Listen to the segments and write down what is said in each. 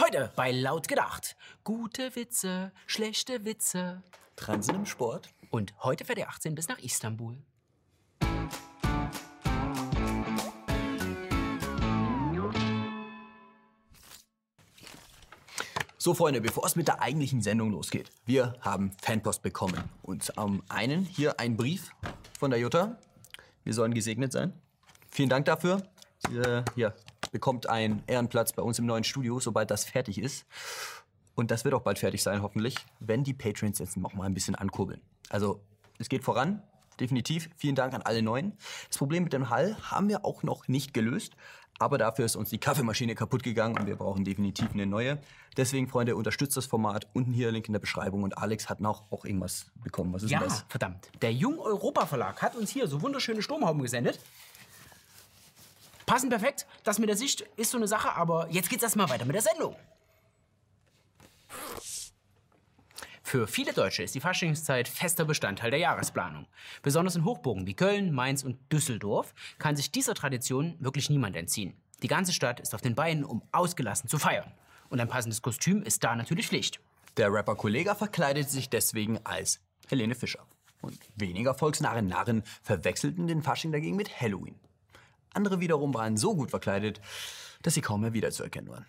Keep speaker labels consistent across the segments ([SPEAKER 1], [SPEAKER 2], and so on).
[SPEAKER 1] Heute bei Laut gedacht. Gute Witze, schlechte Witze.
[SPEAKER 2] Transen im Sport.
[SPEAKER 1] Und heute fährt der 18 bis nach Istanbul.
[SPEAKER 2] So, Freunde, bevor es mit der eigentlichen Sendung losgeht, wir haben Fanpost bekommen. Und am einen hier ein Brief von der Jutta. Wir sollen gesegnet sein. Vielen Dank dafür. Sie hier bekommt einen Ehrenplatz bei uns im neuen Studio, sobald das fertig ist. Und das wird auch bald fertig sein, hoffentlich, wenn die Patrons jetzt noch mal ein bisschen ankurbeln. Also, es geht voran, definitiv. Vielen Dank an alle Neuen. Das Problem mit dem Hall haben wir auch noch nicht gelöst. Aber dafür ist uns die Kaffeemaschine kaputt gegangen und wir brauchen definitiv eine neue. Deswegen, Freunde, unterstützt das Format. Unten hier Link in der Beschreibung. Und Alex hat noch auch irgendwas bekommen. Was ist
[SPEAKER 1] Ja,
[SPEAKER 2] das?
[SPEAKER 1] verdammt. Der Jung Europa Verlag hat uns hier so wunderschöne Sturmhauben gesendet. Passen perfekt. Das mit der Sicht ist so eine Sache, aber jetzt geht's erstmal weiter mit der Sendung. Für viele Deutsche ist die Faschingszeit fester Bestandteil der Jahresplanung. Besonders in Hochburgen wie Köln, Mainz und Düsseldorf kann sich dieser Tradition wirklich niemand entziehen. Die ganze Stadt ist auf den Beinen, um ausgelassen zu feiern. Und ein passendes Kostüm ist da natürlich Pflicht.
[SPEAKER 2] Der Rapper Kollega verkleidet sich deswegen als Helene Fischer. Und weniger volksnahe Narren verwechselten den Fasching dagegen mit Halloween. Andere wiederum waren so gut verkleidet, dass sie kaum mehr wiederzuerkennen waren.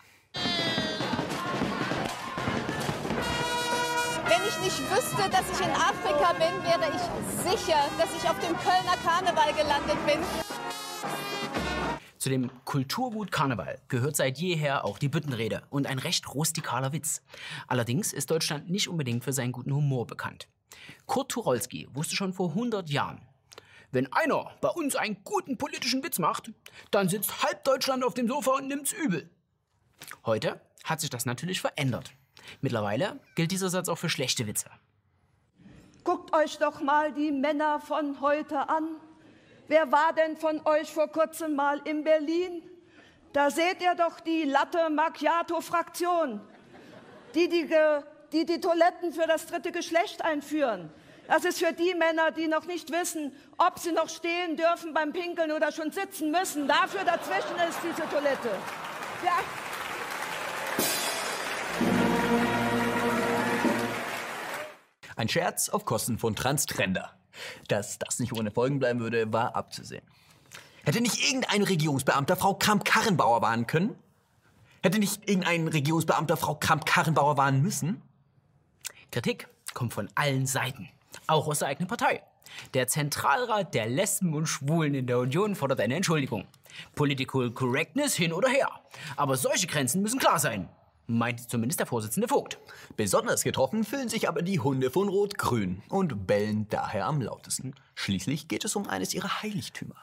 [SPEAKER 3] Wenn ich nicht wüsste, dass ich in Afrika bin, wäre ich sicher, dass ich auf dem Kölner Karneval gelandet bin.
[SPEAKER 1] Zu dem Kulturgut Karneval gehört seit jeher auch die Büttenrede und ein recht rustikaler Witz. Allerdings ist Deutschland nicht unbedingt für seinen guten Humor bekannt. Kurt Tucholsky wusste schon vor 100 Jahren, wenn einer bei uns einen guten politischen Witz macht, dann sitzt halb Deutschland auf dem Sofa und nimmt's übel. Heute hat sich das natürlich verändert. Mittlerweile gilt dieser Satz auch für schlechte Witze.
[SPEAKER 4] Guckt euch doch mal die Männer von heute an. Wer war denn von euch vor kurzem mal in Berlin? Da seht ihr doch die Latte Macchiato-Fraktion, die die, die die Toiletten für das dritte Geschlecht einführen. Das ist für die Männer, die noch nicht wissen, ob sie noch stehen dürfen beim Pinkeln oder schon sitzen müssen. Dafür dazwischen ist diese Toilette. Ja.
[SPEAKER 2] Ein Scherz auf Kosten von Transtrender. Dass das nicht ohne Folgen bleiben würde, war abzusehen. Hätte nicht irgendein Regierungsbeamter Frau Kramp-Karrenbauer warnen können? Hätte nicht irgendein Regierungsbeamter Frau Kramp-Karrenbauer warnen müssen?
[SPEAKER 1] Kritik kommt von allen Seiten, auch aus der eigenen Partei. Der Zentralrat der Lesben und Schwulen in der Union fordert eine Entschuldigung. Political Correctness hin oder her. Aber solche Grenzen müssen klar sein, meint zumindest der Vorsitzende Vogt.
[SPEAKER 2] Besonders getroffen fühlen sich aber die Hunde von Rot-Grün und bellen daher am lautesten. Schließlich geht es um eines ihrer Heiligtümer.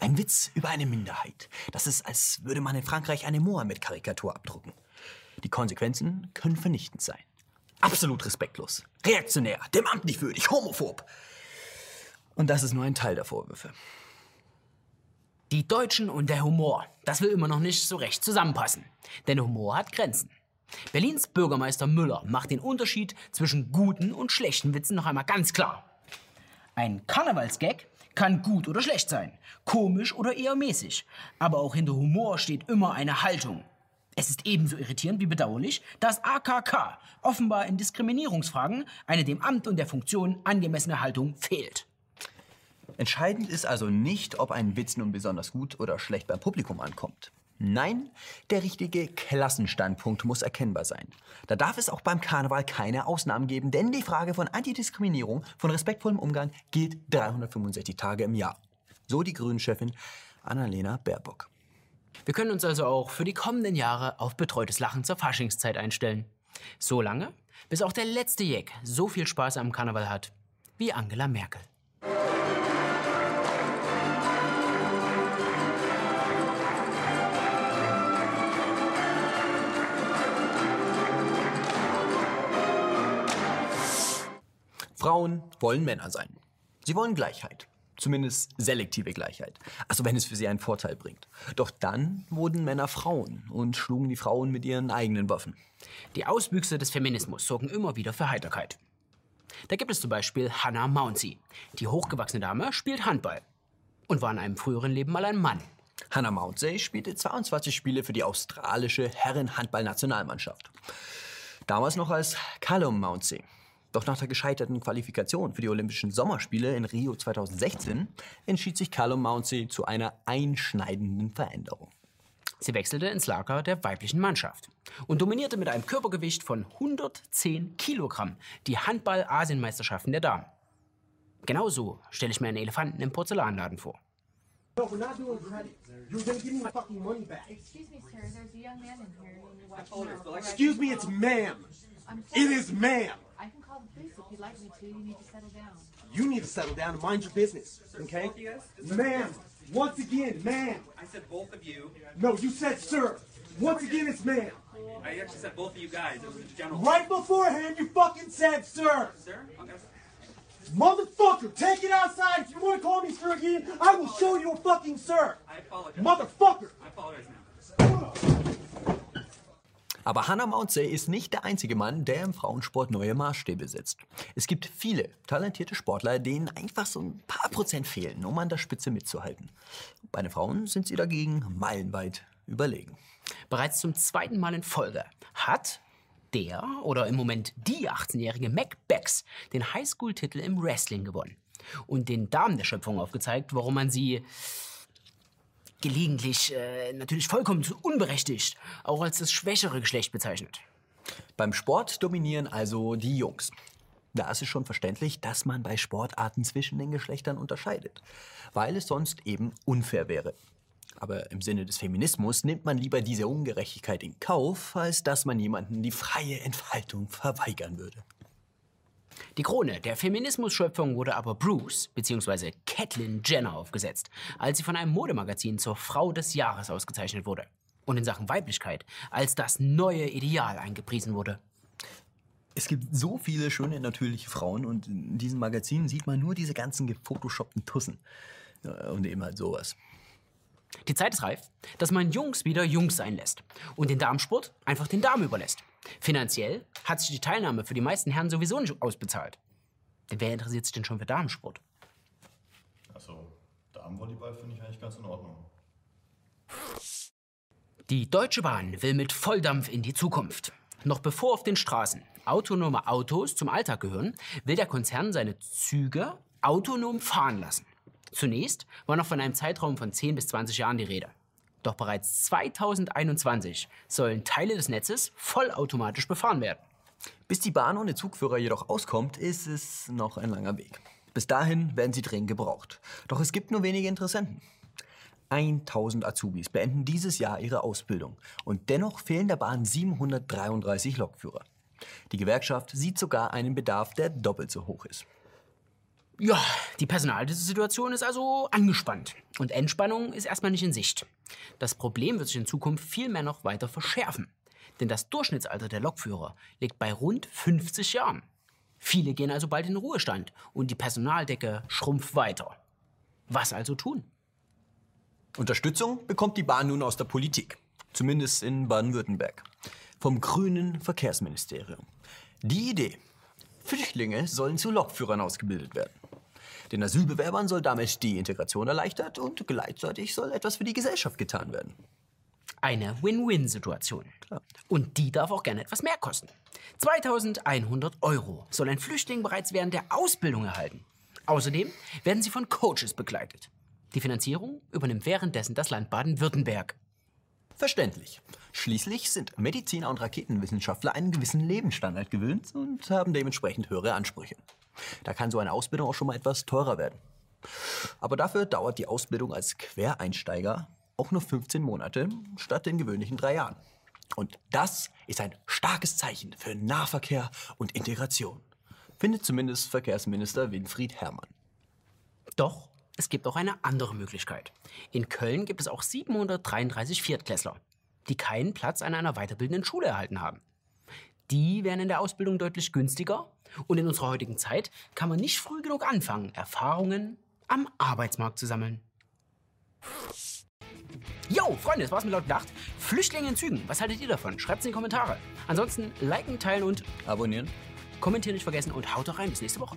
[SPEAKER 2] Ein Witz über eine Minderheit. Das ist, als würde man in Frankreich eine Mohammed-Karikatur abdrucken. Die Konsequenzen können vernichtend sein. Absolut respektlos, reaktionär, dem Amt nicht würdig, homophob. Und das ist nur ein Teil der Vorwürfe.
[SPEAKER 1] Die Deutschen und der Humor, das will immer noch nicht so recht zusammenpassen. Denn Humor hat Grenzen. Berlins Bürgermeister Müller macht den Unterschied zwischen guten und schlechten Witzen noch einmal ganz klar. Ein Karnevalsgag kann gut oder schlecht sein, komisch oder eher mäßig. Aber auch hinter Humor steht immer eine Haltung. Es ist ebenso irritierend wie bedauerlich, dass AKK offenbar in Diskriminierungsfragen eine dem Amt und der Funktion angemessene Haltung fehlt.
[SPEAKER 2] Entscheidend ist also nicht, ob ein Witz nun besonders gut oder schlecht beim Publikum ankommt. Nein, der richtige Klassenstandpunkt muss erkennbar sein. Da darf es auch beim Karneval keine Ausnahmen geben, denn die Frage von Antidiskriminierung, von respektvollem Umgang gilt 365 Tage im Jahr. So die Grünen-Chefin Annalena Baerbock.
[SPEAKER 1] Wir können uns also auch für die kommenden Jahre auf betreutes Lachen zur Faschingszeit einstellen. So lange, bis auch der letzte Jack so viel Spaß am Karneval hat wie Angela Merkel.
[SPEAKER 2] Frauen wollen Männer sein. Sie wollen Gleichheit. Zumindest selektive Gleichheit. Also wenn es für sie einen Vorteil bringt. Doch dann wurden Männer Frauen und schlugen die Frauen mit ihren eigenen Waffen.
[SPEAKER 1] Die Auswüchse des Feminismus sorgen immer wieder für Heiterkeit. Da gibt es zum Beispiel Hannah Mounsey. Die hochgewachsene Dame spielt Handball und war in einem früheren Leben mal ein Mann.
[SPEAKER 2] Hannah Mountseay spielte 22 Spiele für die australische Herren-Handball-Nationalmannschaft. Damals noch als Callum Mountseay. Doch nach der gescheiterten Qualifikation für die Olympischen Sommerspiele in Rio 2016 entschied sich Callum Mountseay zu einer einschneidenden Veränderung.
[SPEAKER 1] Sie wechselte ins Lager der weiblichen Mannschaft und dominierte mit einem Körpergewicht von 110 Kilogramm die Handball-Asienmeisterschaften der Damen. Genauso stelle ich mir einen Elefanten im Porzellanladen vor.
[SPEAKER 5] No, we're not doing credit. You're gonna give me my fucking money back.
[SPEAKER 6] Excuse me, sir. There's a young man in here.
[SPEAKER 5] Excuse me, it's ma'am.
[SPEAKER 6] I'm
[SPEAKER 5] It
[SPEAKER 6] sorry.
[SPEAKER 5] is ma'am.
[SPEAKER 6] I can call the police if you'd like me to. You need to settle down.
[SPEAKER 5] You need to settle down and mind your business, okay? Ma'am, once again, ma'am.
[SPEAKER 7] I said both of you.
[SPEAKER 5] No, you said sir. Once again, it's ma'am.
[SPEAKER 7] I actually said both of you guys. It was a general.
[SPEAKER 5] Right beforehand, you fucking said sir.
[SPEAKER 7] Sir? Okay.
[SPEAKER 5] Motherfucker, take it outside. If you want to call me sir again, I will show you a fucking sir.
[SPEAKER 7] I apologize.
[SPEAKER 5] Motherfucker.
[SPEAKER 7] I apologize now.
[SPEAKER 2] Aber Hannah Mountseay ist nicht der einzige Mann, der im Frauensport neue Maßstäbe setzt. Es gibt viele talentierte Sportler, denen einfach so ein paar Prozent fehlen, um an der Spitze mitzuhalten. Bei den Frauen sind sie dagegen meilenweit überlegen.
[SPEAKER 1] Bereits zum zweiten Mal in Folge hat der oder im Moment die 18-jährige Mac Becks den Highschool-Titel im Wrestling gewonnen und den Damen der Schöpfung aufgezeigt, warum man sie gelegentlich äh, natürlich vollkommen unberechtigt auch als das schwächere Geschlecht bezeichnet.
[SPEAKER 2] Beim Sport dominieren also die Jungs. Da ist es schon verständlich, dass man bei Sportarten zwischen den Geschlechtern unterscheidet, weil es sonst eben unfair wäre. Aber im Sinne des Feminismus nimmt man lieber diese Ungerechtigkeit in Kauf, als dass man jemanden die freie Entfaltung verweigern würde.
[SPEAKER 1] Die Krone der Feminismus-Schöpfung wurde aber Bruce bzw. Catelyn Jenner aufgesetzt, als sie von einem Modemagazin zur Frau des Jahres ausgezeichnet wurde und in Sachen Weiblichkeit als das neue Ideal eingepriesen wurde.
[SPEAKER 2] Es gibt so viele schöne natürliche Frauen und in diesem Magazin sieht man nur diese ganzen gefotoshoppten Tussen. Ja, Und eben halt sowas.
[SPEAKER 1] Die Zeit ist reif, dass man Jungs wieder Jungs sein lässt und den Damensport einfach den Damen überlässt. Finanziell hat sich die Teilnahme für die meisten Herren sowieso nicht ausbezahlt. Denn wer interessiert sich denn schon für Damensport?
[SPEAKER 8] Also, Damenvolleyball finde ich eigentlich ganz in Ordnung.
[SPEAKER 1] Die Deutsche Bahn will mit Volldampf in die Zukunft. Noch bevor auf den Straßen autonome Autos zum Alltag gehören, will der Konzern seine Züge autonom fahren lassen. Zunächst war noch von einem Zeitraum von 10 bis 20 Jahren die Rede. Doch bereits 2021 sollen Teile des Netzes vollautomatisch befahren werden.
[SPEAKER 2] Bis die Bahn ohne Zugführer jedoch auskommt, ist es noch ein langer Weg. Bis dahin werden sie dringend gebraucht. Doch es gibt nur wenige Interessenten. 1000 Azubis beenden dieses Jahr ihre Ausbildung und dennoch fehlen der Bahn 733 Lokführer. Die Gewerkschaft sieht sogar einen Bedarf, der doppelt so hoch ist.
[SPEAKER 1] Ja, die Personalsituation ist also angespannt. Und Entspannung ist erstmal nicht in Sicht. Das Problem wird sich in Zukunft vielmehr noch weiter verschärfen. Denn das Durchschnittsalter der Lokführer liegt bei rund 50 Jahren. Viele gehen also bald in den Ruhestand und die Personaldecke schrumpft weiter. Was also tun?
[SPEAKER 2] Unterstützung bekommt die Bahn nun aus der Politik. Zumindest in Baden-Württemberg. Vom grünen Verkehrsministerium. Die Idee. Flüchtlinge sollen zu Lokführern ausgebildet werden. Den Asylbewerbern soll damit die Integration erleichtert und gleichzeitig soll etwas für die Gesellschaft getan werden.
[SPEAKER 1] Eine Win-Win-Situation. Und die darf auch gerne etwas mehr kosten. 2100 Euro soll ein Flüchtling bereits während der Ausbildung erhalten. Außerdem werden sie von Coaches begleitet. Die Finanzierung übernimmt währenddessen das Land Baden-Württemberg.
[SPEAKER 2] Verständlich. Schließlich sind Mediziner und Raketenwissenschaftler einen gewissen Lebensstandard gewöhnt und haben dementsprechend höhere Ansprüche. Da kann so eine Ausbildung auch schon mal etwas teurer werden. Aber dafür dauert die Ausbildung als Quereinsteiger auch nur 15 Monate statt den gewöhnlichen drei Jahren. Und das ist ein starkes Zeichen für Nahverkehr und Integration, findet zumindest Verkehrsminister Winfried Herrmann.
[SPEAKER 1] Doch es gibt auch eine andere Möglichkeit. In Köln gibt es auch 733 Viertklässler, die keinen Platz an einer weiterbildenden Schule erhalten haben. Die wären in der Ausbildung deutlich günstiger und in unserer heutigen Zeit kann man nicht früh genug anfangen, Erfahrungen am Arbeitsmarkt zu sammeln. Yo, Freunde, das war's mit laut gedacht. Flüchtlinge in Zügen, was haltet ihr davon? Schreibt's in die Kommentare. Ansonsten liken, teilen und
[SPEAKER 2] Abonnieren.
[SPEAKER 1] kommentieren nicht vergessen und haut doch rein. Bis nächste Woche.